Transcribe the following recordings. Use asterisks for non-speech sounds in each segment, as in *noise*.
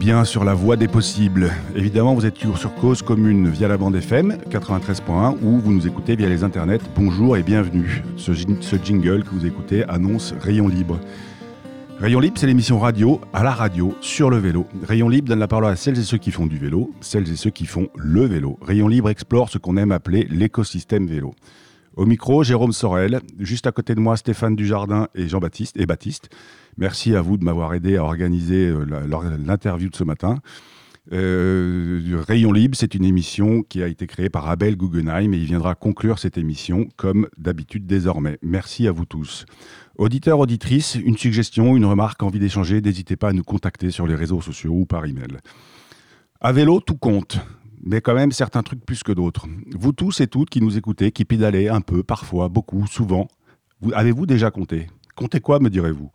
bien sur la voie des possibles. Évidemment, vous êtes toujours sur Cause Commune via la bande FM 93.1 ou vous nous écoutez via les internets. Bonjour et bienvenue. Ce, ce jingle que vous écoutez annonce Rayon Libre. Rayon Libre, c'est l'émission radio à la radio sur le vélo. Rayon Libre donne la parole à celles et ceux qui font du vélo, celles et ceux qui font le vélo. Rayon Libre explore ce qu'on aime appeler l'écosystème vélo. Au micro, Jérôme Sorel. Juste à côté de moi, Stéphane Dujardin et Jean-Baptiste et Baptiste. Merci à vous de m'avoir aidé à organiser euh, l'interview de ce matin. Euh, Rayon Libre, c'est une émission qui a été créée par Abel Guggenheim et il viendra conclure cette émission comme d'habitude désormais. Merci à vous tous. Auditeurs, auditrices, une suggestion, une remarque, envie d'échanger, n'hésitez pas à nous contacter sur les réseaux sociaux ou par email. À vélo, tout compte, mais quand même certains trucs plus que d'autres. Vous tous et toutes qui nous écoutez, qui pédalez un peu, parfois, beaucoup, souvent, avez-vous déjà compté? Comptez quoi, me direz-vous?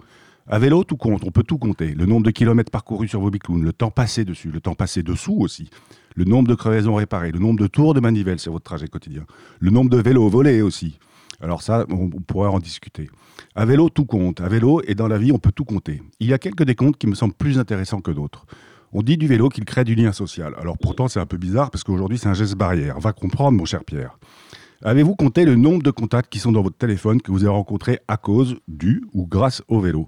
À vélo, tout compte, on peut tout compter. Le nombre de kilomètres parcourus sur vos biclounes, le temps passé dessus, le temps passé dessous aussi, le nombre de crevaisons réparées, le nombre de tours de manivelle sur votre trajet quotidien, le nombre de vélos volés aussi. Alors ça, on, pourrait en discuter. À vélo, tout compte. À vélo et dans la vie, on peut tout compter. Il y a quelques décomptes qui me semblent plus intéressants que d'autres. On dit du vélo qu'il crée du lien social. Alors pourtant, c'est un peu bizarre parce qu'aujourd'hui, c'est un geste barrière. Va comprendre, mon cher Pierre. Avez-vous compté le nombre de contacts qui sont dans votre téléphone que vous avez rencontrés à cause du ou grâce au vélo?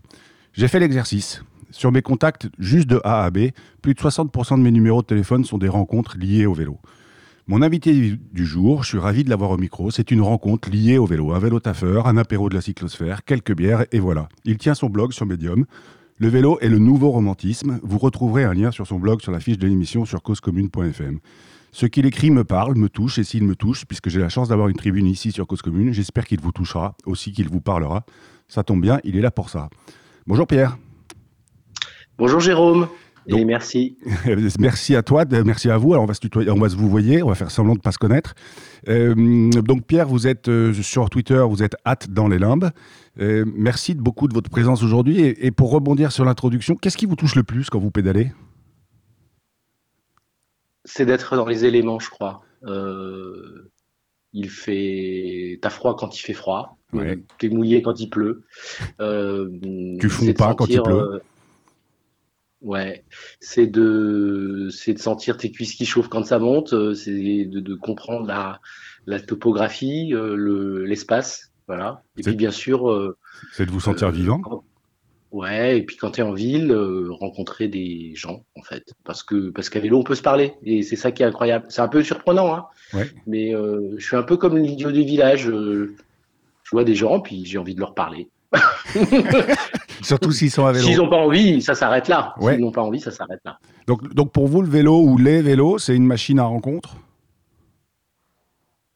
J'ai fait l'exercice. Sur mes contacts juste de A à B, plus de 60% de mes numéros de téléphone sont des rencontres liées au vélo. Mon invité du jour, je suis ravi de l'avoir au micro, c'est une rencontre liée au vélo. Un vélo taffeur, un apéro de la cyclosphère, quelques bières et voilà. Il tient son blog sur Medium. Le vélo est le nouveau romantisme. Vous retrouverez un lien sur son blog sur la fiche de l'émission sur causecommune.fm. Ce qu'il écrit me parle, me touche, et s'il me touche, puisque j'ai la chance d'avoir une tribune ici sur Cause Commune, j'espère qu'il vous touchera, aussi qu'il vous parlera. Ça tombe bien, il est là pour ça. Bonjour Pierre. Bonjour Jérôme. Et merci. *laughs* merci à toi, merci à vous. Alors on va se tutoyer, on va se vous voyer, on va faire semblant de ne pas se connaître. Euh, donc Pierre, vous êtes euh, sur Twitter, vous êtes hâte dans les limbes. Euh, merci de beaucoup de votre présence aujourd'hui. Et, pour rebondir sur l'introduction, qu'est-ce qui vous touche le plus quand vous pédalez? C'est d'être dans les éléments, je crois. il fait, t'as froid quand il fait froid. Ouais. Tu es mouillé quand il pleut. Tu fonds pas quand il pleut? Euh, ouais, c'est de, c'est de sentir tes cuisses qui chauffent quand ça monte. Euh, c'est de, de, comprendre la, la topographie, le, l'espace, voilà. Et puis bien sûr. c'est de vous sentir vivant. Ouais, et puis quand tu es en ville, rencontrer des gens, en fait. Parce que parce qu'à vélo, on peut se parler. Et c'est ça qui est incroyable. C'est un peu surprenant, hein. Ouais. Mais je suis un peu comme l'idiot du village je vois des gens, puis j'ai envie de leur parler. *laughs* Surtout s'ils sont à vélo. S'ils n'ont pas envie, ça s'arrête là. S'ils n'ont pas envie, ça s'arrête là. Donc, donc pour vous, le vélo ou les vélos, c'est une machine à rencontre?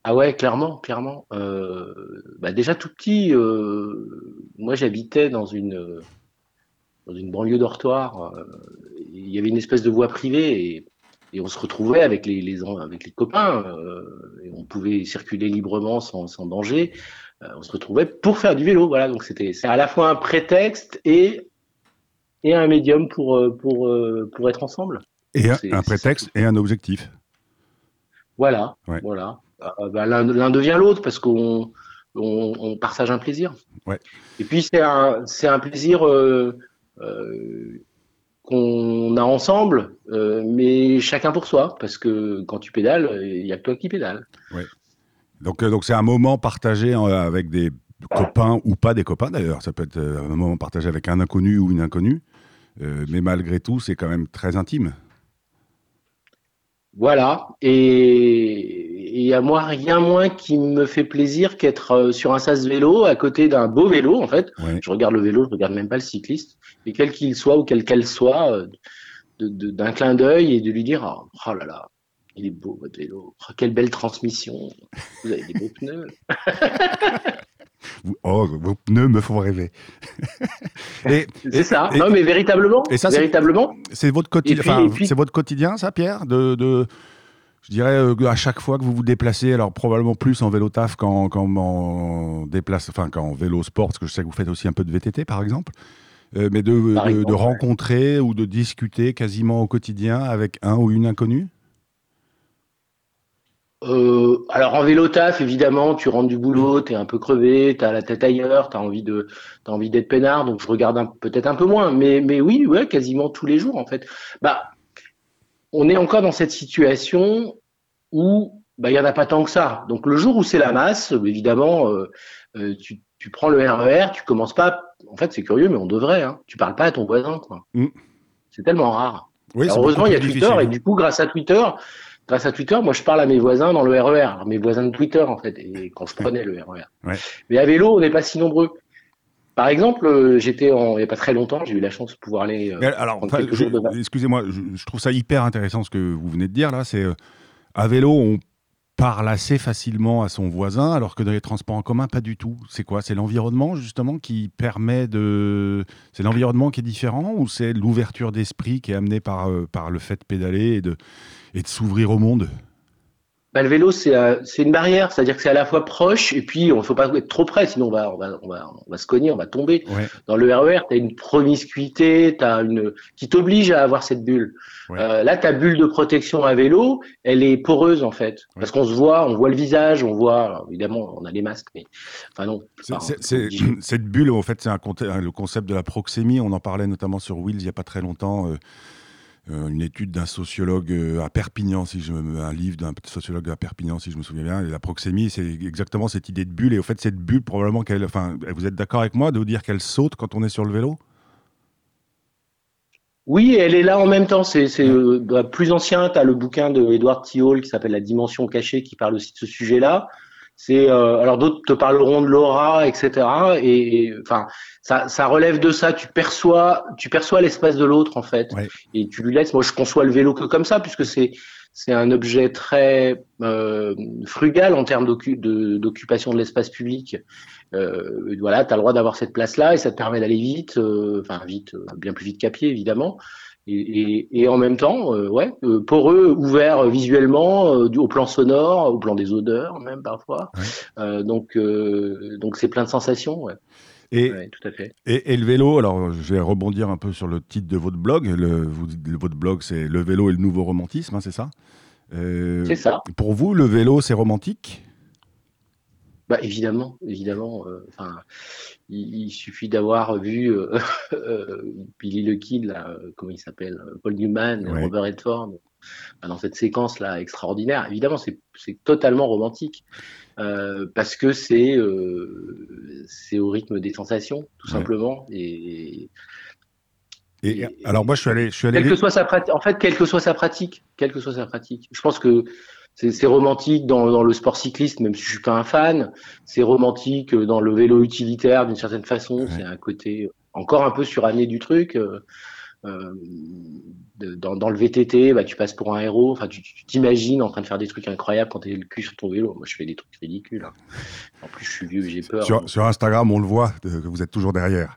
Ah ouais, clairement, clairement. Euh, bah déjà tout petit, euh, moi j'habitais dans une, dans une banlieue dortoir. Euh, il y avait une espèce de voie privée et, et on se retrouvait avec les, les avec les copains et on pouvait circuler librement sans, sans danger. Euh, on se retrouvait pour faire du vélo. Voilà, donc c'était c'est à la fois un prétexte et et un médium pour euh, pour euh, pour être ensemble. Et un, prétexte et un objectif. Voilà, voilà. Bah, l'un devient l'autre parce qu'on on, partage un plaisir. Ouais. Et puis c'est un un plaisir qu'on a ensemble, mais chacun pour soi, parce que quand tu pédales, il n'y a que toi qui pédales. Ouais. Donc, euh, donc c'est un moment partagé euh, avec des copains ou pas des copains d'ailleurs. Ça peut être euh, un moment partagé avec un inconnu ou une inconnue. mais malgré tout, c'est quand même très intime. Voilà. Et, et à moi, rien moins qui me fait plaisir qu'être sur un sas vélo à côté d'un beau vélo, en fait. Je regarde le vélo, je regarde même pas le cycliste. Et quel qu'il soit ou quelle qu'elle soit, d'un clin d'œil et de lui dire oh, oh là là, il est beau votre vélo. Oh, quelle belle transmission. Vous avez des beaux *laughs* pneus. oh, vos pneus me font rêver. *laughs* c'est ça. non, mais véritablement. Et ça, véritablement. C'est votre quotidien. C'est votre quotidien, ça, Pierre, de, de je dirais euh, à chaque fois que vous vous déplacez, alors probablement plus en vélo taf qu'en en déplace, enfin qu'en vélo sport, parce que je sais que vous faites aussi un peu de VTT, par exemple. Euh, mais de, de, rencontrer ou de discuter quasiment au quotidien avec un ou une inconnue? Euh, alors en vélo taf, évidemment, tu rentres du boulot, tu es un peu crevé, tu as la tête ailleurs, tu as envie de envie d'être peinard, donc je regarde peut-être un peu moins, mais mais oui, ouais, quasiment tous les jours en fait. Bah on est encore dans cette situation où bah, il n'y en a pas tant que ça. Donc le jour où c'est la masse, évidemment, euh, euh, tu, prends le RER, e tu commences pas. En fait, c'est curieux, mais on devrait. Hein, tu parles pas à ton voisin. Mm. C'est tellement rare. heureusement, il y a Twitter, et du coup, grâce à Twitter, grâce à Twitter, moi, je parle à mes voisins dans le RER, e mes voisins de Twitter, en fait, et quand je prenais le RER. E mais à vélo, on n'est pas si nombreux. Par exemple, euh, j'étais il n'y a pas très longtemps, j'ai eu la chance de pouvoir aller. Euh, alors, excusez-moi, je, trouve ça hyper intéressant ce que vous venez de dire là. C'est euh, à vélo, on parle assez facilement à son voisin, alors que dans les transports en commun, pas du tout. C'est quoi? C'est l'environnement justement qui permet de. C'est l'environnement qui est différent ou c'est l'ouverture d'esprit qui est amenée par, par le fait de pédaler et de, et de s'ouvrir au monde bah, le vélo, euh, c'est une barrière, c'est-à-dire que c'est à la fois proche et puis il ne faut pas être trop près, sinon on va, on va, on va, on va se cogner, on va tomber. Dans le RER, tu as une promiscuité as une, qui t'oblige à avoir cette bulle. Euh, là, ta bulle de protection à vélo, elle est poreuse en fait, parce qu'on se voit, on voit le visage, on voit, évidemment, on a les masques, mais enfin non. *clears throat* cette bulle, en fait, c'est le concept de la proxémie, on en parlait notamment sur Wheels il n'y a pas très longtemps. Euh, une étude d'un sociologue euh, à Perpignan, si je me, un livre d'un sociologue à Perpignan, si je me souviens bien. Et la proxémie, c'est exactement cette idée de bulle. Et au fait, cette bulle, probablement qu'elle. Enfin, vous êtes d'accord avec moi de vous dire qu'elle saute quand on est sur le vélo? Oui, elle est là en même temps. C'est euh, bah, plus ancien. Tu as le bouquin de Edward Thiol qui s'appelle La dimension cachée qui parle aussi de ce sujet-là. C'est euh, alors d'autres te parleront de l'aura, etc. Et, enfin, ça, ça, relève de ça. Tu perçois, tu perçois l'espace de l'autre en fait, et tu lui laisses. Moi, je conçois le vélo que comme ça, puisque c'est c'est un objet très euh, frugal en termes d'occupation de l'espace public. Euh, voilà, tu as le droit d'avoir cette place-là et ça te permet d'aller vite, euh, enfin vite, euh, bien plus vite qu'à pied évidemment, et, en même temps, euh, ouais, euh, poreux, ouvert visuellement, euh, au plan sonore, au plan des odeurs même parfois. donc, donc c'est plein de sensations. Ouais. Et, tout à fait. Et, le vélo, alors je vais rebondir un peu sur le titre de votre blog. Le, votre blog, c'est Le vélo et le nouveau romantisme, hein, c'est ça? C'est ça. Pour vous, le vélo, c'est romantique? Bah, évidemment, évidemment. Enfin, il, suffit d'avoir vu euh, *laughs* euh, Billy le Kid, là, comment il s'appelle, Paul Newman, Robert Redford, dans cette séquence là extraordinaire. Évidemment, c'est totalement romantique euh, parce que c'est c'est au rythme des sensations, tout simplement. Et, et, alors moi, je suis allé, je suis allé. Quelle que soit sa pratique, en fait, quelle que soit sa pratique, quelle que soit sa pratique, je pense que c'est romantique dans, dans, le sport cycliste, même si je suis pas un fan. C'est romantique dans le vélo utilitaire d'une certaine façon. C'est un côté encore un peu suranné du truc. Euh, euh dans, dans, le VTT, bah, tu passes pour un héros. Enfin, tu t'imagines en train de faire des trucs incroyables quand tu es le cul sur ton vélo. Moi, je fais des trucs ridicules. Hein. En plus, je suis vieux, j'ai peur. Sur, sur, Instagram, on le voit que vous êtes toujours derrière.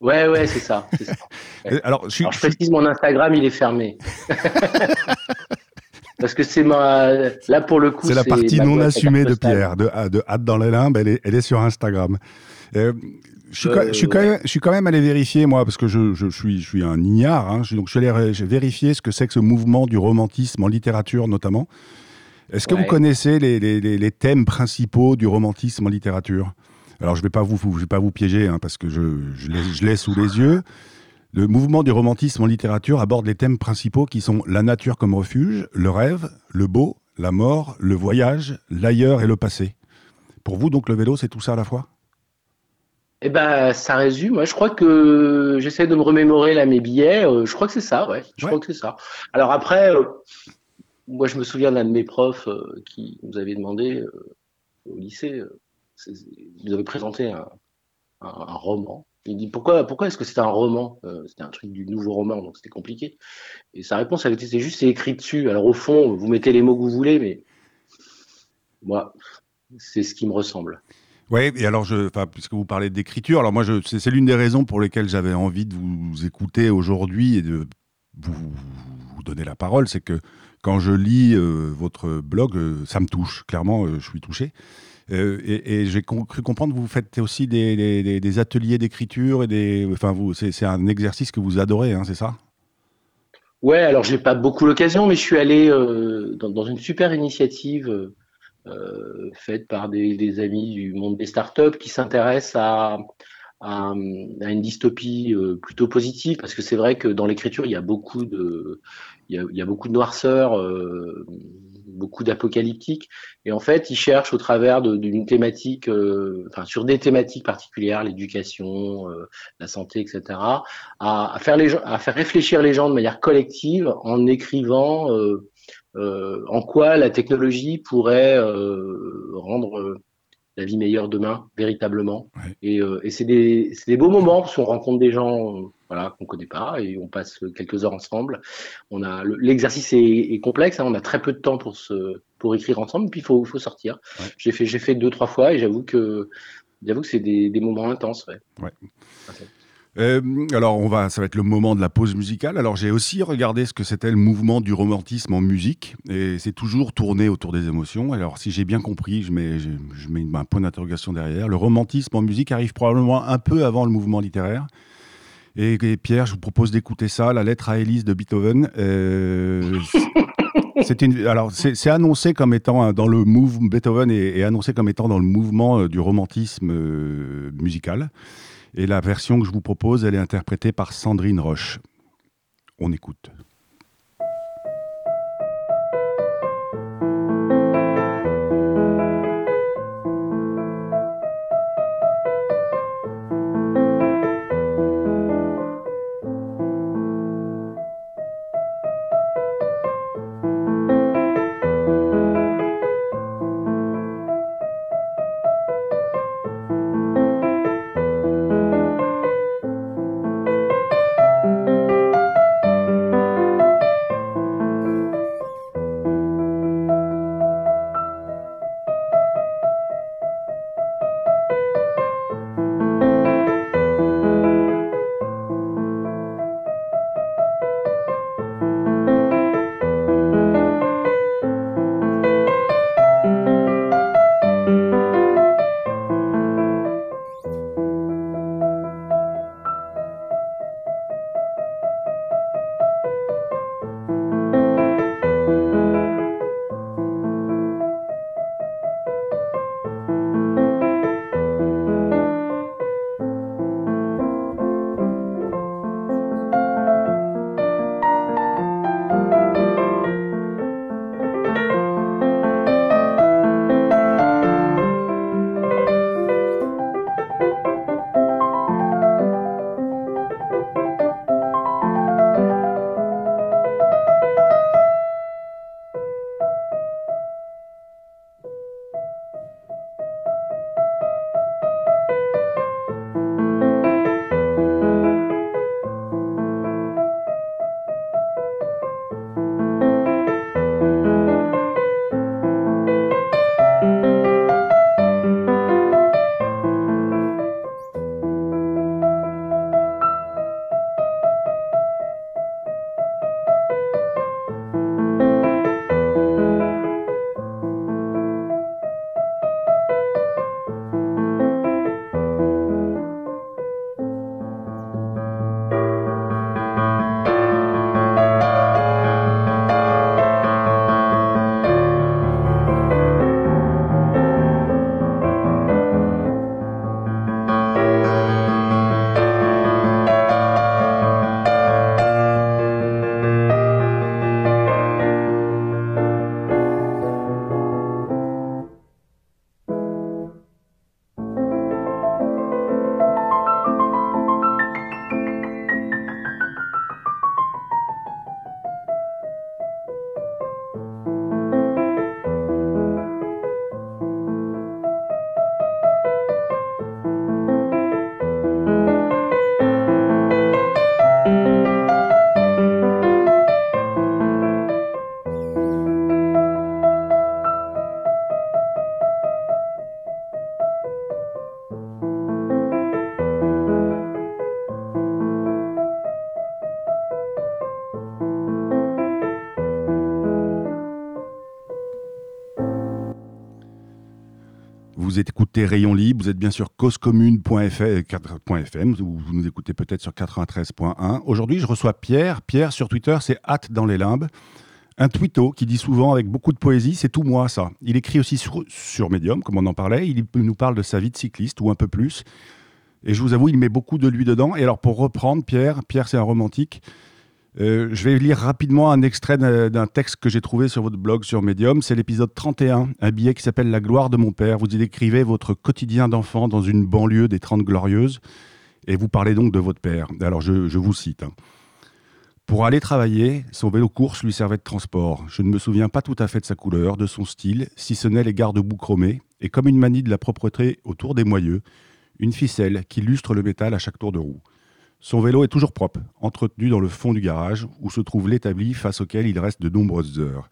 Ouais, ouais, c'est ça. ça. *laughs* Alors, je, Alors, je précise, mon Instagram, il est fermé. *laughs* Parce que c'est ma. Là, pour le coup. C'est la partie non assumée de Pierre, de, de Hâte dans les limbes, elle est, elle est sur Instagram. Euh, je, suis, je, suis quand même, je suis quand même allé vérifier, moi, parce que je, je suis, je suis un ignare. Hein, donc, je suis allé vérifier ce que c'est que ce mouvement du romantisme en littérature, notamment. Est-ce que vous connaissez les, les, les, thèmes principaux du romantisme en littérature? Alors, je ne vais, pas vous, je vais pas vous piéger, hein, parce que je, je l'ai sous les yeux. Le mouvement du romantisme en littérature aborde les thèmes principaux qui sont la nature comme refuge, le rêve, le beau, la mort, le voyage, l'ailleurs et le passé. Pour vous, donc, le vélo, c'est tout ça à la fois? Eh ben, ça résume. Je crois que j'essaie de me remémorer là mes billets. Euh, je crois que c'est ça, ouais. Je crois que c'est ça. Alors après, euh, moi, je me souviens d'un de mes profs euh, qui nous avait demandé au lycée, vous avez présenté un roman il dit pourquoi, pourquoi est-ce que c'est un roman? Euh, C'était un truc du nouveau roman, donc c'était compliqué. Et sa réponse, elle était c'est juste c'est écrit dessus. Alors au fond, vous mettez les mots que vous voulez, mais moi, c'est ce qui me ressemble. Oui, et alors, je, puisque vous parlez d'écriture, alors moi, c'est l'une des raisons pour lesquelles j'avais envie de vous écouter aujourd'hui et de vous, vous, donner la parole, c'est que quand je lis euh, votre blog, euh, ça me touche. Clairement, je suis touché. Euh, et, j'ai cru comprendre que vous faites aussi des, ateliers d'écriture et des. Enfin, c'est un exercice que vous adorez, hein, c'est ça? Ouais, alors j'ai pas beaucoup l'occasion, mais je suis allé euh, dans, une super initiative euh, faite par des, amis du monde des startups qui s'intéressent à, une dystopie plutôt positive, parce que c'est vrai que dans l'écriture, il y a beaucoup de, il y a, beaucoup de noirceur, beaucoup d'apocalyptique. Et en fait, il cherche au travers d'une thématique, enfin sur des thématiques particulières, l'éducation, la santé, etc., à, faire les gens, à faire réfléchir les gens de manière collective en écrivant en quoi la technologie pourrait rendre la vie meilleure demain, véritablement. Et, euh, et c'est des, des, beaux moments parce qu'on rencontre des gens euh, voilà, qu'on connaît pas et on passe quelques heures ensemble. On a l'exercice est, est, complexe, hein, on a très peu de temps pour se pour écrire ensemble, puis il faut, faut sortir. J'ai fait fait deux trois fois et j'avoue que que c'est des, des, moments intenses. Ouais. Euh, alors, on va, ça va être le moment de la pause musicale. Alors, j'ai aussi regardé ce que c'était le mouvement du romantisme en musique, et c'est toujours tourné autour des émotions. Alors, si j'ai bien compris, je mets, un point d'interrogation derrière. Le romantisme en musique arrive probablement un peu avant le mouvement littéraire. Et, Pierre, je vous propose d'écouter ça, la lettre à Élise de Beethoven. Euh, c'est alors c'est annoncé comme étant dans le mouvement Beethoven est, annoncé comme étant dans le mouvement euh, du romantisme musical. Et la version que je vous propose, elle est interprétée par Sandrine Roche. On écoute. Vous écoutez Rayon Libre, vous êtes bien sûr causecommune.fm, ou vous nous écoutez peut-être sur 93.1. Aujourd'hui, je reçois Pierre. Pierre, sur Twitter, c'est hâte dans les limbes. Un twitto qui dit souvent avec beaucoup de poésie, c'est tout moi ça. Il écrit aussi sur, sur Medium, comme on en parlait. Il nous parle de sa vie de cycliste, ou un peu plus. Et je vous avoue, il met beaucoup de lui dedans. Et alors, pour reprendre, Pierre, Pierre, c'est un romantique. Euh, je vais lire rapidement un extrait d'un texte que j'ai trouvé sur votre blog sur Medium. C'est l'épisode 31, un billet qui s'appelle La gloire de mon père. Vous y décrivez votre quotidien d'enfant dans une banlieue des Trente Glorieuses. Et vous parlez donc de votre père. Alors, je, vous cite. Hein. Pour aller travailler, son vélo course lui servait de transport. Je ne me souviens pas tout à fait de sa couleur, de son style, si ce n'est les garde-boue chromés, et comme une manie de la propreté autour des moyeux, une ficelle qui lustre le métal à chaque tour de roue. Son vélo est toujours propre, entretenu dans le fond du garage, où se trouve l'établi face auquel il reste de nombreuses heures.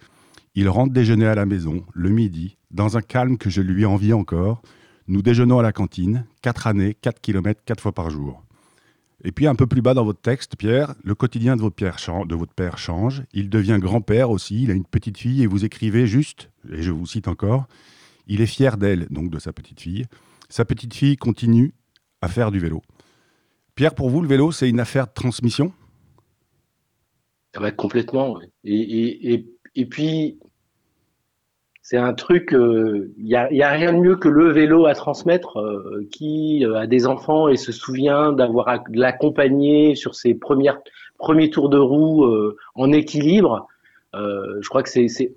Il rentre déjeuner à la maison, le midi, dans un calme que je lui envie encore. Nous déjeunons à la cantine, 4 années, 4 km, 4 fois par jour. Et puis un peu plus bas dans votre texte, Pierre, le quotidien de votre père, de votre père change. Il devient grand-père aussi, il a une petite fille et vous écrivez juste, et je vous cite encore, il est fier d'elle, donc de sa petite fille. Sa petite fille continue à faire du vélo. Pierre, pour vous, le vélo, c'est une affaire de transmission? Ah Complètement. Et, puis, c'est un truc, il euh, n'y a, rien de mieux que le vélo à transmettre. Euh, qui euh, a des enfants et se souvient d'avoir l'accompagné sur ses premiers tours de roue en équilibre, je crois que c'est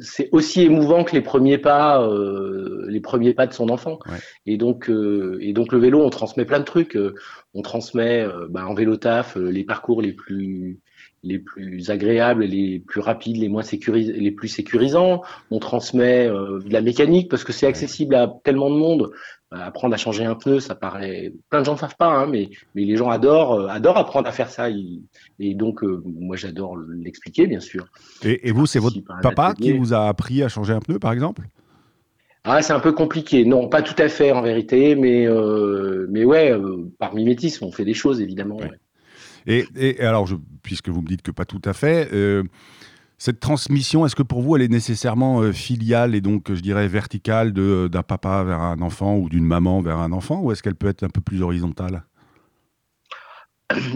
c'est aussi émouvant que les premiers pas, euh, les premiers pas de son enfant. Et donc, euh, et donc le vélo, on transmet plein de trucs. Euh, on transmet bah, en vélo taf les parcours les plus les plus agréables, les plus rapides, les moins sécurisés, les plus sécurisants. On transmet de la mécanique parce que c'est accessible à tellement de monde. Bah, apprendre à changer un pneu, ça paraît. Plein de gens ne savent pas, hein, mais, mais les gens adorent, euh, adorent apprendre à faire ça. Et donc, euh, moi, j'adore l'expliquer, bien sûr. Et, vous, c'est votre papa qui vous a appris à changer un pneu, par exemple? Ah, c'est un peu compliqué. Non, pas tout à fait en vérité, mais euh, mais ouais, par mimétisme, on fait des choses évidemment. Et, et, alors, je, puisque vous me dites que pas tout à fait, cette transmission, est-ce que pour vous, elle est nécessairement euh, filiale et donc, je dirais, verticale d'un papa vers un enfant ou d'une maman vers un enfant, ou est-ce qu'elle peut être un peu plus horizontale?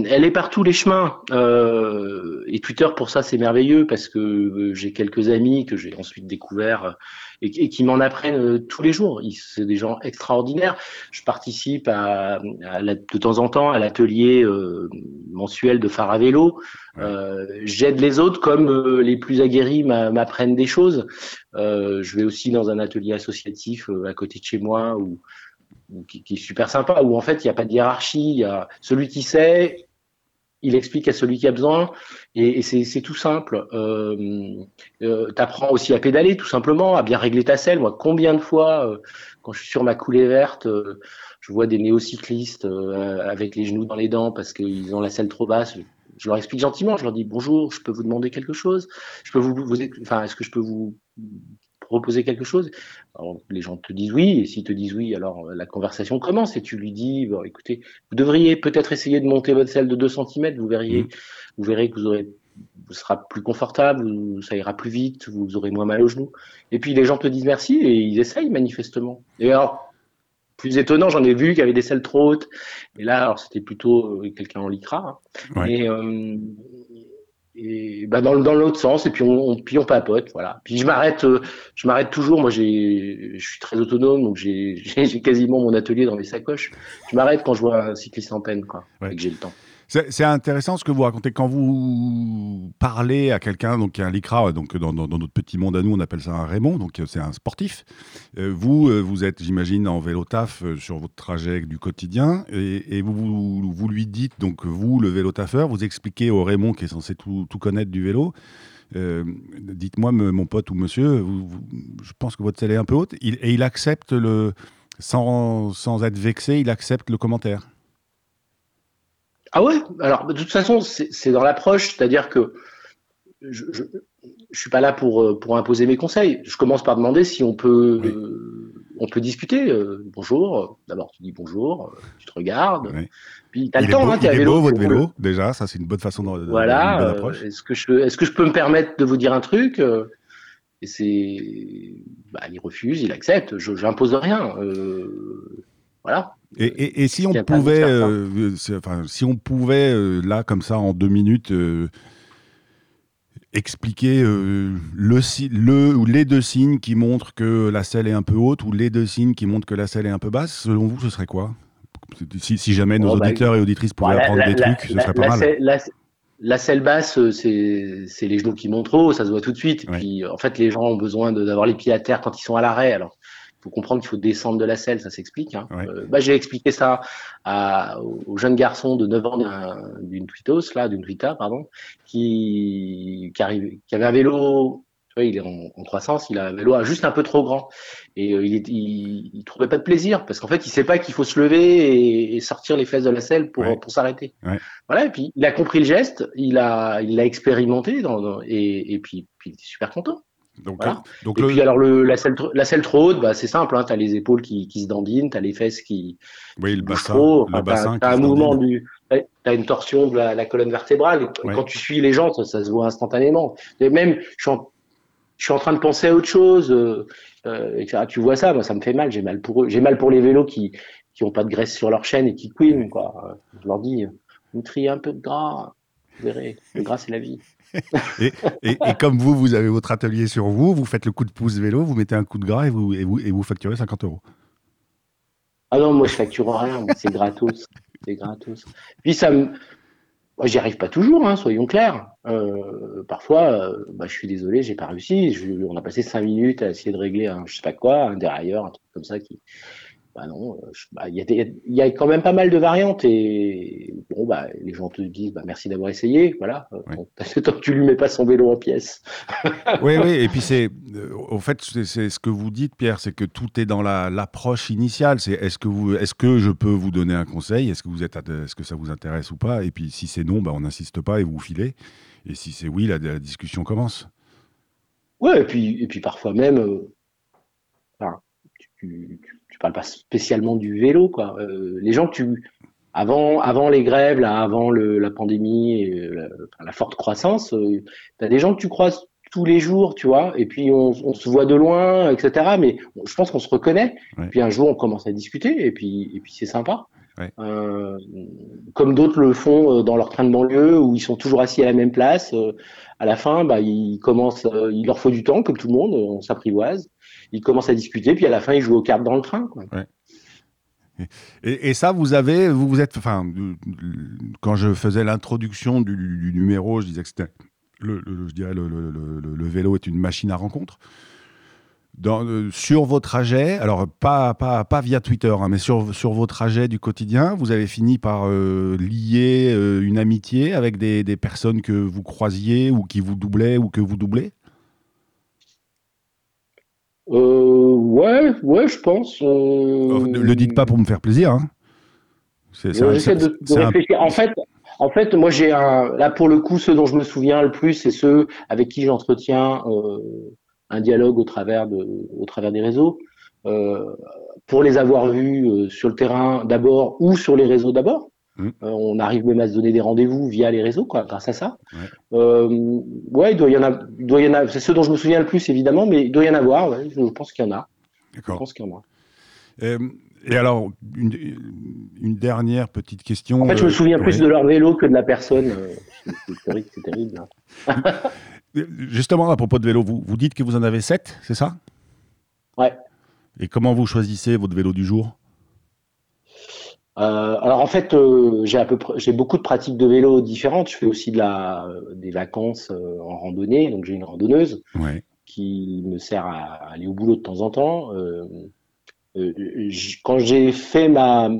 Elle est par tous les chemins. Euh, et Twitter, pour ça, c'est merveilleux parce que euh, j'ai quelques amis que j'ai ensuite découverts et, qui m'en apprennent euh, tous les jours. C'est des gens extraordinaires. Je participe à, de temps en temps à l'atelier mensuel de phare à vélo. J'aide les autres comme les plus aguerris m'apprennent des choses. je vais aussi dans un atelier associatif à côté de chez moi où qui, est super sympa, où en fait il n'y a pas de hiérarchie, il y a celui qui sait, il explique à celui qui a besoin, et, c'est tout simple. Euh, euh, tu apprends aussi à pédaler, tout simplement, à bien régler ta selle. Moi, combien de fois, euh, quand je suis sur ma coulée verte, euh, je vois des néocyclistes avec les genoux dans les dents parce qu'ils ont la selle trop basse. Je leur explique gentiment, je leur dis bonjour, je peux vous demander quelque chose, je peux vous, est-ce que je peux vous proposer quelque chose Les gens te disent oui, et s'ils te disent oui, alors euh, la conversation commence et tu lui dis, bon, écoutez, vous devriez peut-être essayer de monter votre selle de 2 cm, vous verriez, mmh. vous verrez que vous aurez vous sera plus confortable, ça ira plus vite, vous aurez moins mal aux genoux. Et puis les gens te disent merci et ils essayent manifestement. Et alors, plus étonnant, j'en ai vu qui avait des selles trop hautes. Et là, alors c'était plutôt euh, quelqu'un en lycra. Hein. Et, euh, et bah dans, dans l'autre sens et puis on, puis on papote voilà. Puis je m'arrête euh, je m'arrête toujours. Moi j'ai je suis très autonome donc j'ai *laughs* j'ai quasiment mon atelier dans mes sacoches. Je m'arrête quand je vois un cycliste en peine quoi et que j'ai le temps c'est intéressant ce que vous racontez. Quand vous parlez à quelqu'un qui est un licra donc dans, notre petit monde à nous on appelle ça un Raymond donc c'est un sportif. Euh, vous euh, vous êtes j'imagine en vélo taf euh, sur votre trajet du quotidien et, vous, vous, lui dites donc vous le vélo taffeur vous expliquez au Raymond qui est censé tout, tout connaître du vélo dites-moi mon pote ou monsieur je pense que votre selle est un peu haute. Et il accepte le sans, sans être vexé il accepte le commentaire ah ouais? Alors, de toute façon, c'est dans l'approche, c'est-à-dire que je, je, suis pas là pour, euh, pour imposer mes conseils. Je commence par demander si on peut, euh, on peut discuter. Euh, bonjour. D'abord, tu dis bonjour, tu te regardes. Puis tu as le temps, hein, tu es vélo. beau votre vélo, déjà, ça c'est une bonne façon de. Voilà. Est-ce que, je, est que je peux me permettre de vous dire un truc Et c'est. Bah, il refuse, il accepte. Je n'impose rien. voilà. Et, si, on pouvait, euh, enfin, si on pouvait, euh, là, comme ça, en deux minutes, euh, expliquer le, le, ou les deux signes qui montrent que la selle est un peu haute ou les deux signes qui montrent que la selle est un peu basse, selon vous, ce serait quoi? Si, jamais nos bah, auditeurs et auditrices pouvaient apprendre des trucs, ce serait pas mal. La, selle basse, c'est les genoux qui montent trop, ça se voit tout de suite. Et puis, en fait, les gens ont besoin d'avoir les pieds à terre quand ils sont à l'arrêt. Alors, faut comprendre qu'il faut descendre de la selle, ça s'explique. Hein. Euh, bah, j'ai expliqué ça à, aux jeunes garçons de 9 ans d'une Twitos, là, d'une Twita, pardon, qui, qui, arrive, qui avait un vélo, il est en, en, croissance, il a un vélo juste un peu trop grand. Et euh, il, il, il, trouvait pas de plaisir, parce qu'en fait, il sait pas qu'il faut se lever et, et, sortir les fesses de la selle pour, pour s'arrêter. Voilà, et puis il a compris le geste, il a, il l'a expérimenté, dans, dans, et, et puis, puis il était super content. Donc, voilà. donc et puis alors le, la, selle, la selle trop haute, bah, c'est simple, hein, tu as les épaules qui, qui se dandinent, tu as les fesses qui... Oui, le bassin. Trop, le bassin as, un mouvement du... Tu as une torsion de la, la colonne vertébrale. Quand tu suis les gens, ça, ça, se voit instantanément. Et même, je suis, en, je suis en train de penser à autre chose. Euh, euh, tu vois ça, moi, ça me fait mal. J'ai mal pour eux. J'ai mal pour les vélos qui qui ont pas de graisse sur leur chaîne et qui couinent. Quoi. Je leur dis, vous triez un peu de gras. Vous verrez, le gras, c'est la vie. *laughs* et, et, et, comme vous, vous avez votre atelier sur vous, vous faites le coup de pouce vélo, vous mettez un coup de gras et vous, et vous, et vous facturez 50 euros. Ah non, moi je facture rien, c'est gratos. *laughs* C'est gratos. Puis ça me. Moi, j'y arrive pas toujours, hein, soyons clairs. Euh, parfois, euh, bah, je suis désolé, j'ai pas réussi. Je, on a passé cinq minutes à essayer de régler un je sais pas quoi, un dérailleur, un truc comme ça qui, bah non, euh, bah, il y, a y, a quand même pas mal de variantes et bon bah les gens te disent bah merci d'avoir essayé, voilà. Tant *laughs* que tu lui mets pas son vélo en pièces. oui oui *laughs* et puis c'est euh, au fait c'est ce que vous dites Pierre, c'est que tout est dans l'approche initiale. C'est est-ce que vous est-ce que je peux vous donner un conseil, est-ce que vous êtes est-ce que ça vous intéresse ou pas? Et puis si c'est non bah on n'insiste pas et vous filez et si c'est oui la, la, discussion commence. Ouais et puis et puis parfois même euh, enfin, tu, tu je parle pas spécialement du vélo, quoi. Euh, les gens que tu, avant, avant les grèves, là, avant le, la pandémie, et la, la, forte croissance, euh, tu as des gens que tu croises tous les jours, tu vois, et puis on, on se voit de loin, etc. Mais je pense qu'on se reconnaît. Ouais. Puis un jour, on commence à discuter, et puis, et puis c'est sympa. Ouais. Euh, comme d'autres le font euh, dans leur train de banlieue où ils sont toujours assis à la même place. Euh, à la fin, bah, ils commencent, euh, il leur faut du temps, comme tout le monde, on s'apprivoise ils commencent à discuter, puis à la fin, ils jouent aux cartes dans le train. Et, ça, vous avez, vous vous êtes, enfin, quand je faisais l'introduction du, numéro, je disais que c'était, le, je dirais, le, le, vélo est une machine à rencontre. Euh, sur vos trajets, alors pas, pas, pas via Twitter, hein, mais sur, sur vos trajets du quotidien, vous avez fini par euh, lier euh, une amitié avec des, des personnes que vous croisiez ou qui vous doublaient ou que vous doublez euh, ouais, ouais, je pense. Euh... Oh, ne le dites pas pour me faire plaisir. Hein. J'essaie de, de réfléchir. Un... En fait, en fait, moi, j'ai un. Là, pour le coup, ceux dont je me souviens le plus, c'est ceux avec qui j'entretiens euh, un dialogue au travers de, au travers des réseaux. Euh, pour les avoir vus sur le terrain d'abord ou sur les réseaux d'abord. Mmh. Euh, on arrive même à se donner des rendez-vous via les réseaux, quoi, grâce à ça. Ouais, euh, ouais il doit y en a, il doit y en a. C'est ceux dont je me souviens le plus, évidemment, mais il doit y en avoir. Ouais, je pense qu'il y en a. Je pense qu'il y en a. Euh, et alors, une, une, dernière petite question. En fait, je me souviens plus de leur vélo que de la personne. c'est terrible. Hein. *laughs* Justement, à propos de vélo, vous, vous dites que vous en avez 7, c'est ça? Ouais. Et comment vous choisissez votre vélo du jour? Euh, alors en fait, euh, j'ai à peu près, j'ai beaucoup de pratiques de vélo différentes. Je fais aussi de la, des vacances euh, en randonnée, donc j'ai une randonneuse ouais. qui me sert à aller au boulot de temps en temps. Euh, euh, quand j'ai fait ma,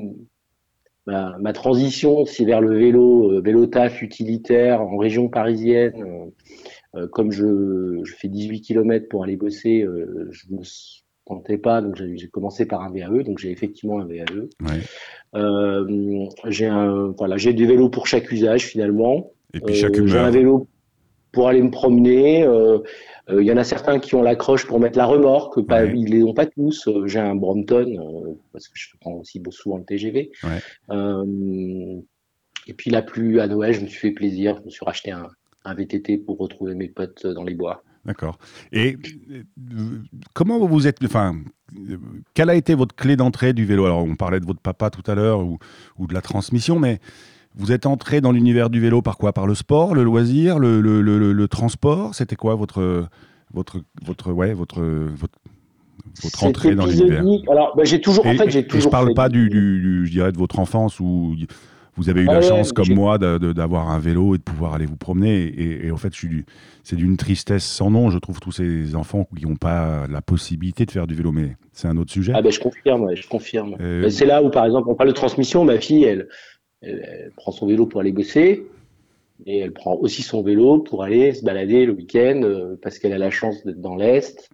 ma, ma transition, c'est vers le vélo, vélo taf utilitaire en région parisienne. comme je, je, fais 18 km pour aller bosser, je me comptais pas, donc j'ai commencé par un VAE, donc j'ai effectivement un VAE. Ouais. Euh, j'ai voilà, j'ai des vélos pour chaque usage finalement. Et puis chaque euh, J'ai un vélo pour aller me promener. Euh, il y en a certains qui ont l'accroche pour mettre la remorque, pas, ouais. ils les ont pas tous. J'ai un Brompton parce que je prends aussi souvent le TGV. Ouais. et puis la plus à Noël, je me suis fait plaisir, je me suis racheté un, un VTT pour retrouver mes potes dans les bois. D'accord. Et comment vous êtes, enfin, quelle a été votre clé d'entrée du vélo? Alors, on parlait de votre papa tout à l'heure ou, ou, de la transmission, mais vous êtes entré dans l'univers du vélo par quoi? Par le sport, le loisir, le, le, le, le transport? C'était quoi votre, votre, votre, ouais, votre, votre, votre entrée dans l'univers? Alors, bah, j'ai toujours. en fait, j'ai toujours. je parle pas du, du, je dirais, de votre enfance où vous avez eu la chance, comme moi, d'avoir un vélo et de pouvoir aller vous promener. Et, en fait, c'est d'une tristesse sans nom, je trouve, tous ces enfants qui n'ont pas la possibilité de faire du vélo. Mais c'est un autre sujet. Ah ben, je confirme, je confirme. Euh, c'est là où, par exemple, on parle de transmission. Ma fille, elle, elle, prend son vélo pour aller bosser. Et elle prend aussi son vélo pour aller se balader le week-end euh, parce qu'elle a la chance d'être dans l'Est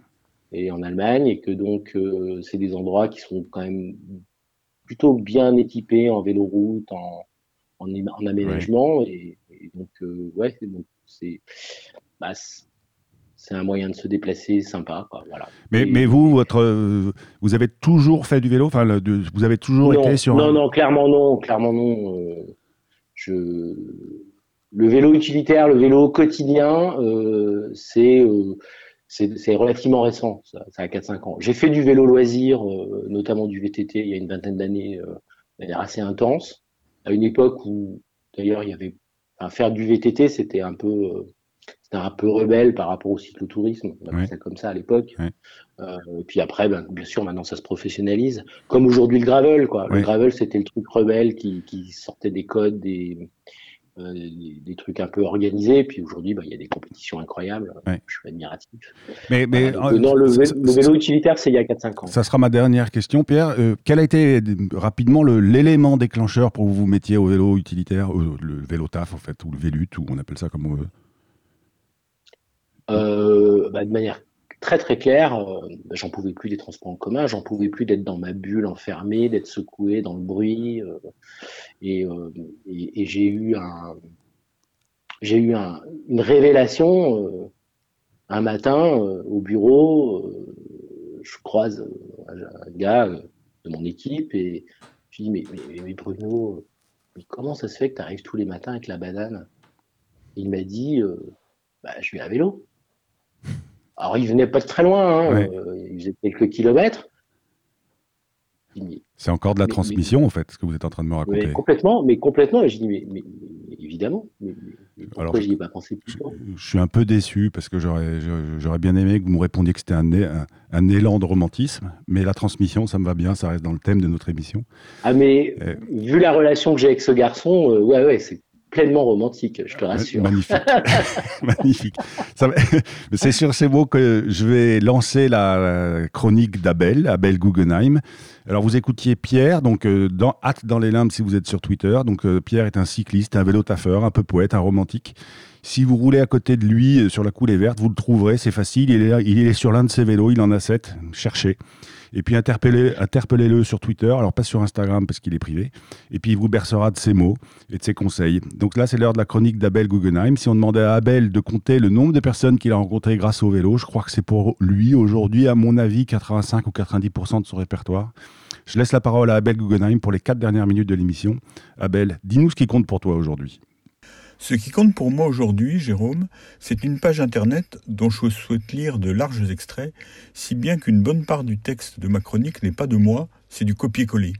et en Allemagne et que donc euh, c'est des endroits qui sont quand même plutôt bien équipés en véloroute, en, en, aménagement. Et, donc, euh, ouais, c'est bah, un moyen de se déplacer sympa. voilà. Mais, mais vous, votre, vous avez toujours fait du vélo? Enfin, Vous avez toujours été sur. Non, non, clairement non. Clairement non. Euh, je... Le vélo utilitaire, le vélo quotidien, euh, c'est c'est relativement récent. Ça, ça a 4-5 ans. J'ai fait du vélo loisir, notamment du VTT, il y a une vingtaine d'années, de manière assez intense à une époque où d'ailleurs il y avait enfin, faire du VTT c'était un peu euh, c'était un peu rebelle par rapport au cyclotourisme. On appelait ça comme ça à l'époque. Euh, et puis après ben, bien sûr maintenant ça se professionnalise. Comme aujourd'hui le gravel quoi. Le gravel c'était le truc rebelle qui, qui sortait des codes des euh, des, trucs un peu organisés. Puis aujourd'hui, bah, il y a des compétitions incroyables. Je suis admiratif. Mais, mais euh, non, le, vélo utilitaire, c'est il y a 4-5 ans. Ça sera ma dernière question, Pierre. Euh, quel a été rapidement l'élément déclencheur pour que vous vous mettiez au vélo utilitaire, le vélo taf en fait, ou le vélut, ou on appelle ça comme on veut? Bah, De manière très très clair, euh, j'en pouvais plus des transports en commun, j'en pouvais plus d'être dans ma bulle enfermée, d'être secoué dans le bruit. Euh, euh, et, j'ai eu un, j'ai eu une révélation un matin au bureau. je croise un gars de mon équipe et je dis mais, mais, Bruno, comment ça se fait que tu arrives tous les matins avec la banane? Il m'a dit bah, je vais à vélo. Alors, il venait pas de très loin, hein, euh, il faisait quelques kilomètres. C'est encore de la transmission, en fait, ce que vous êtes en train de me raconter. Mais complètement, mais complètement. Et je dis, mais, évidemment, pourquoi je n'y ai pas pensé plus tôt? je, suis un peu déçu parce que j'aurais bien aimé que vous me répondiez que c'était un, un, élan de romantisme, mais la transmission, ça me va bien, ça reste dans le thème de notre émission. Ah, mais vu la relation que j'ai avec ce garçon, euh, ouais, ouais, c'est pleinement romantique, je te rassure. Magnifique. *laughs* *laughs* Magnifique. *laughs* C'est sur ces mots que je vais lancer la chronique d'Abel, Abel Guggenheim. Alors, vous écoutiez Pierre, donc euh, dans Hâte dans les limbes si vous êtes sur Twitter. Donc, euh, Pierre est un cycliste, un vélo taffeur, un peu poète, un romantique. Si vous roulez à côté de lui euh, sur la coulée verte, vous le trouverez, c'est facile. Il est, sur l'un de ses vélos, il en a sept. Cherchez. Et puis interpellez, interpellez-le sur Twitter, alors pas sur Instagram parce qu'il est privé. Et puis il vous bercera de ses mots et de ses conseils. Donc là, c'est l'heure de la chronique d'Abel Guggenheim. Si on demandait à Abel de compter le nombre de personnes qu'il a rencontrées grâce au vélo, je crois que c'est pour lui aujourd'hui, à mon avis, 85 ou 90% de son répertoire. Je laisse la parole à Abel Guggenheim pour les quatre dernières minutes de l'émission. Abel, dis-nous ce qui compte pour toi aujourd'hui. Ce qui compte pour moi aujourd'hui, Jérôme, c'est une page internet dont je souhaite lire de larges extraits, si bien qu'une bonne part du texte de ma chronique n'est pas de moi, c'est du copier-coller.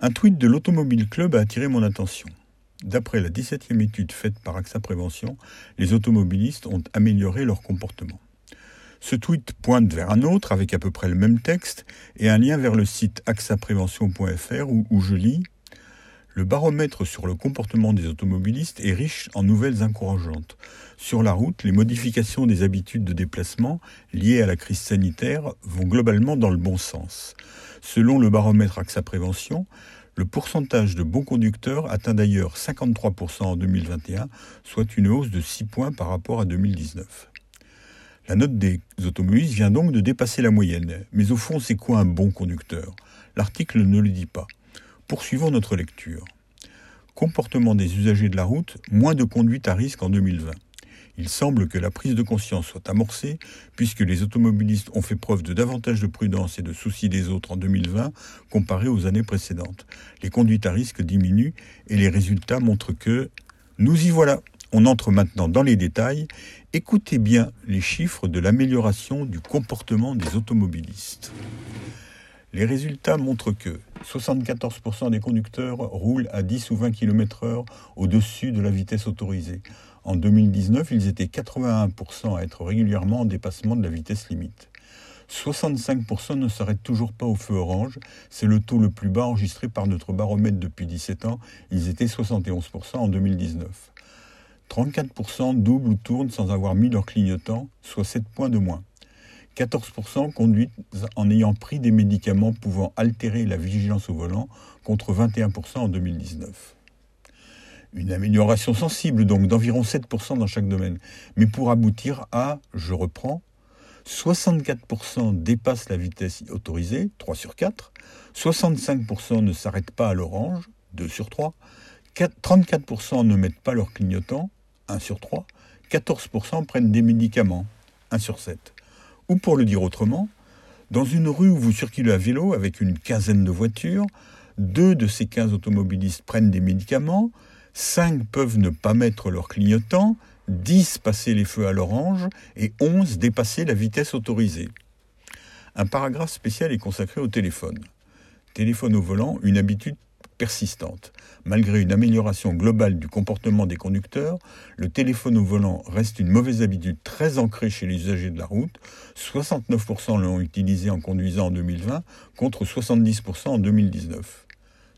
Un tweet de l'Automobile Club a attiré mon attention. D'après la 17e étude faite par AXA Prévention, les automobilistes ont amélioré leur comportement. Ce tweet pointe vers un autre avec à peu près le même texte et un lien vers le site axaprévention.fr où, où je lis le baromètre sur le comportement des automobilistes est riche en nouvelles encourageantes. Sur la route, les modifications des habitudes de déplacement liées à la crise sanitaire vont globalement dans le bon sens. Selon le baromètre AXA Prévention, le pourcentage de bons conducteurs atteint d'ailleurs 53% en 2021, soit une hausse de 6 points par rapport à 2019. La note des automobilistes vient donc de dépasser la moyenne. Mais au fond, c'est quoi un bon conducteur? L'article ne le dit pas. Poursuivons notre lecture. Comportement des usagers de la route, moins de conduite à risque en 2020. Il semble que la prise de conscience soit amorcée, puisque les automobilistes ont fait preuve de davantage de prudence et de souci des autres en 2020 comparé aux années précédentes. Les conduites à risque diminuent et les résultats montrent que nous y voilà. On entre maintenant dans les détails. Écoutez bien les chiffres de l'amélioration du comportement des automobilistes. Les résultats montrent que 74% des conducteurs roulent à 10 ou 20 km/h au-dessus de la vitesse autorisée. En 2019, ils étaient 81% à être régulièrement en dépassement de la vitesse limite. 65% ne s'arrêtent toujours pas au feu orange. C'est le taux le plus bas enregistré par notre baromètre depuis 17 ans. Ils étaient 71% en 2019. 34% doublent ou tournent sans avoir mis leur clignotant, soit 7 points de moins. 14% conduisent en ayant pris des médicaments pouvant altérer la vigilance au volant, contre 21% en 2019. Une amélioration sensible donc d'environ 7% dans chaque domaine, mais pour aboutir à, je reprends, 64% dépassent la vitesse autorisée, 3 sur 4, 65% ne s'arrêtent pas à l'orange, 2 sur 3, 34% ne mettent pas leur clignotant, 1 sur 3, 14% prennent des médicaments, 1 sur 7. Ou pour le dire autrement, dans une rue où vous circulez à vélo avec une quinzaine de voitures, deux de ces 15 automobilistes prennent des médicaments, 5 peuvent ne pas mettre leur clignotant, 10 passer les feux à l'orange et 11 dépasser la vitesse autorisée. Un paragraphe spécial est consacré au téléphone. Téléphone au volant, une habitude persistante. Malgré une amélioration globale du comportement des conducteurs, le téléphone au volant reste une mauvaise habitude très ancrée chez les usagers de la route. 69% l'ont utilisé en conduisant en 2020 contre 70% en 2019.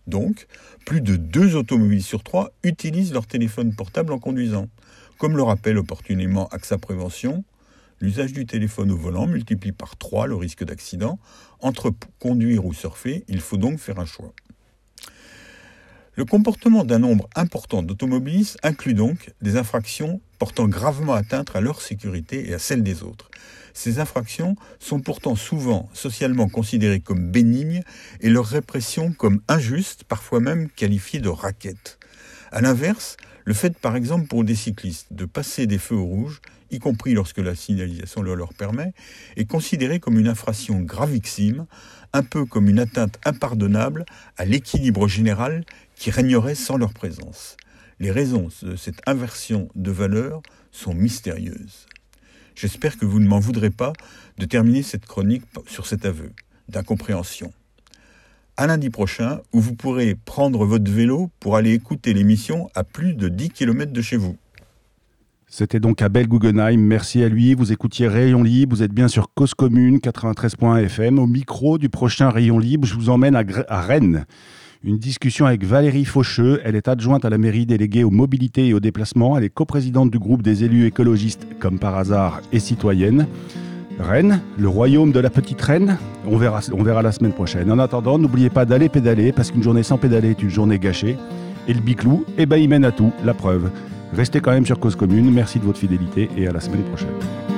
Donc, plus de deux automobiles sur trois utilisent leur téléphone portable en conduisant. Comme le rappelle opportunément AXA Prévention, l'usage du téléphone au volant multiplie par 3 le risque d'accident. Entre conduire ou surfer, il faut donc faire un choix. Le comportement d'un nombre important d'automobilistes inclut donc des infractions portant gravement atteinte à leur sécurité et à celle des autres. Ces infractions sont pourtant souvent socialement considérées comme bénignes et leur répression comme injuste, parfois même qualifiée de raquette. A l'inverse, le fait par exemple pour des cyclistes de passer des feux rouges, y compris lorsque la signalisation le leur permet, est considéré comme une infraction gravissime, un peu comme une atteinte impardonnable à l'équilibre général qui régnerait sans leur présence. Les raisons de cette inversion de valeur sont mystérieuses. J'espère que vous ne m'en voudrez pas de terminer cette chronique sur cet aveu d'incompréhension. À lundi prochain, où vous pourrez prendre votre vélo pour aller écouter l'émission à plus de 10 km de chez vous. C'était donc Abel Guggenheim, merci à lui. Vous écoutiez Rayon Libre, vous êtes bien sur Cause Commune 93.1 FM. Au micro du prochain Rayon Libre, je vous emmène à, à Rennes. Une discussion avec Valérie Faucheux. Elle est adjointe à la mairie déléguée aux mobilités et aux déplacements. Elle est coprésidente du groupe des élus écologistes, comme par hasard, et citoyennes. Rennes, le royaume de la petite reine, on verra, on verra la semaine prochaine. En attendant, n'oubliez pas d'aller pédaler, parce qu'une journée sans pédaler est une journée gâchée. Et le biclou, eh ben, il mène à tout, la preuve. Restez quand même sur Cause Commune. Merci de votre fidélité et à la semaine prochaine.